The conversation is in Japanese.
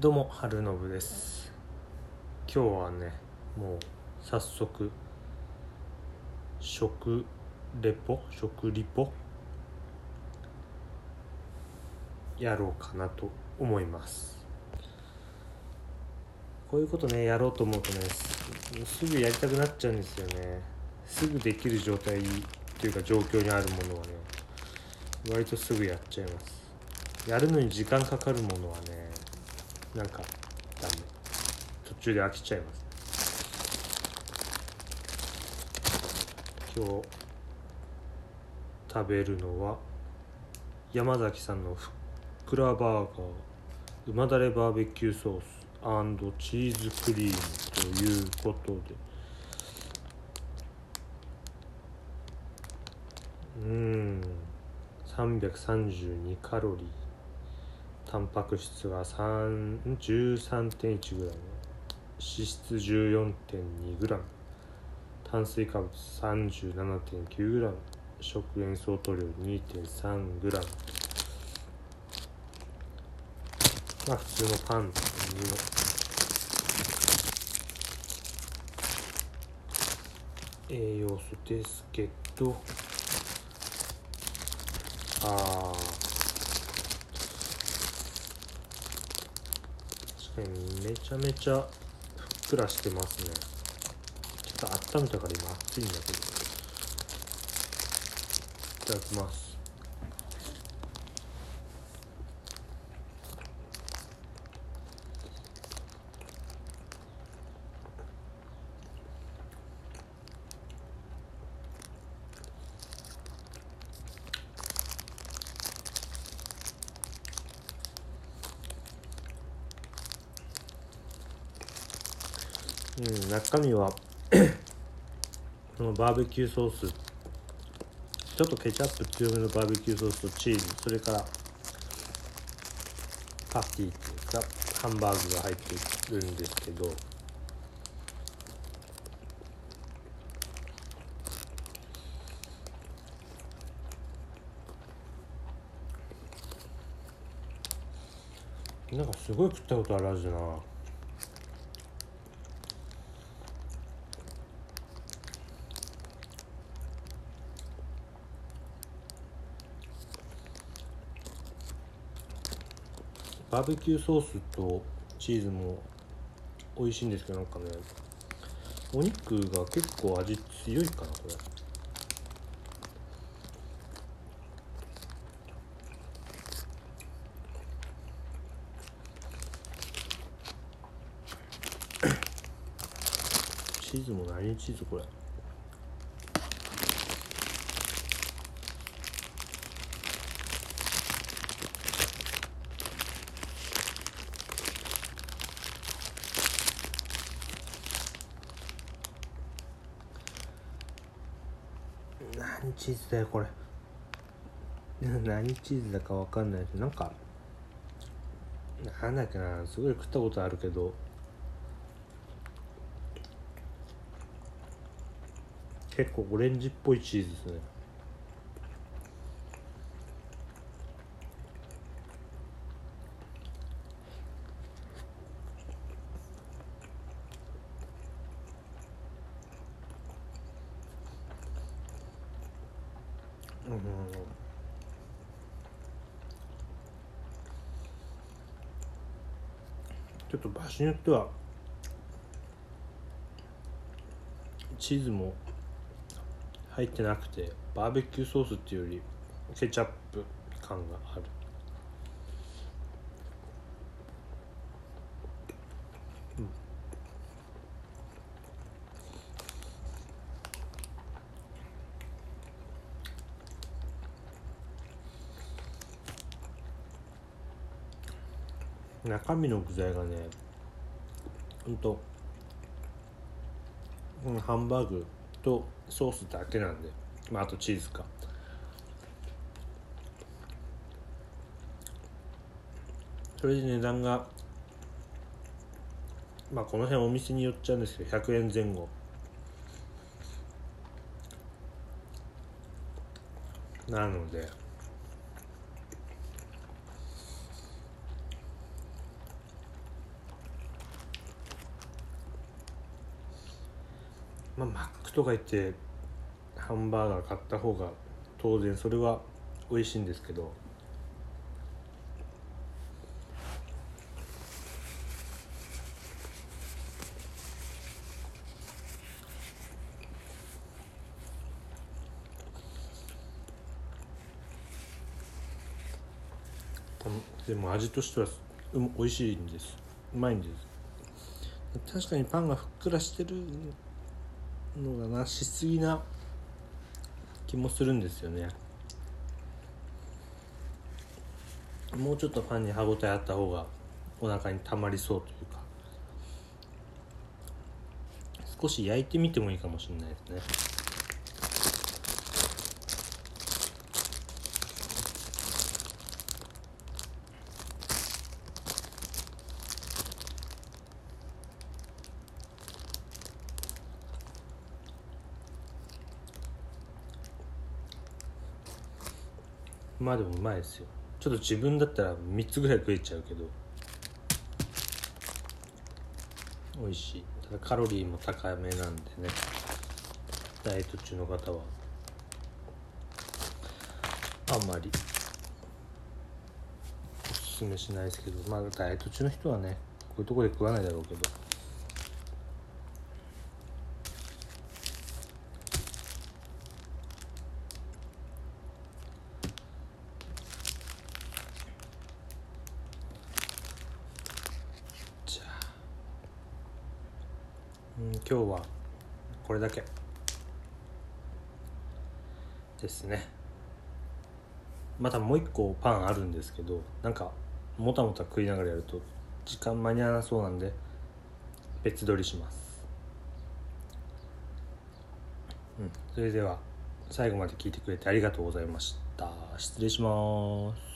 どうも春信です。今日はねもう早速食レポ食リポやろうかなと思います。こういうことねやろうと思うとねすすぐやりたくなっちゃうんですよね。すぐできる状態というか状況にあるものはね割とすぐやっちゃいます。やるのに時間かかるものはねなんかダメ。途中で飽きちゃいます。今日食べるのは山崎さんのふっくらバーガー旨だれバーベキューソースチーズクリームということで。うん。332カロリー。タンパク質が 13.1g 脂質 14.2g 炭水化物 37.9g 食塩相当量 2.3g まあ普通のパンって感じの栄養素ですけど。ああ確かにめちゃめちゃふっくらしてますね。ちょっと温めたから今熱いんだけど。いただきます。うん中身は このバーベキューソース。ちょっとケチャップ強めのバーベキューソースとチーズ。それからパティっていうかハンバーグが入ってるんですけど。なんかすごい食ったことあるはずな。バーベキューソースとチーズも美味しいんですけどなんかねお肉が結構味強いかなこれ。チーズも何チーズこれ。何チーズだよこれ。何チーズだか分かんないけどなんかなんだっけなすごい食ったことあるけど。結構オレンジっぽいチーズですね。うんちょっと場所によってはチーズも入ってなくてバーベキューソースっていうよりケチャップ感がある。中身の具材がねほんとうんハンバーグとソースだけなんで、まあ、あとチーズか。それで値段がまあこの辺お店によっちゃうんですけど100円前後なのでまあマックとか行ってハンバーガー買った方が当然それは美味しいんですけどでも味としてはう美味しいんです。うまいんです。確かにパンがふっくらしてるのがなしすぎな気もするんですよね。もうちょっとパンに歯ごたえあった方がお腹にたまりそうというか。少し焼いてみてもいいかもしれないですね。まあでもうまいですよ。ちょっと自分だったら3つぐらい食えちゃうけど。美味しい。ただカロリーも高めなんでね。ダイエット中の方は。あんまり。おすすめしないですけど。まあダイエット中の人はねこういうとこで食わないだろうけど。うん今日はこれだけ。ですね。またもう一個パンあるんですけどなんかもたもた食いながらやると時間間に合わなそうなんで別撮りします。うんそれでは最後まで聞いてくれてありがとうございました。失礼します。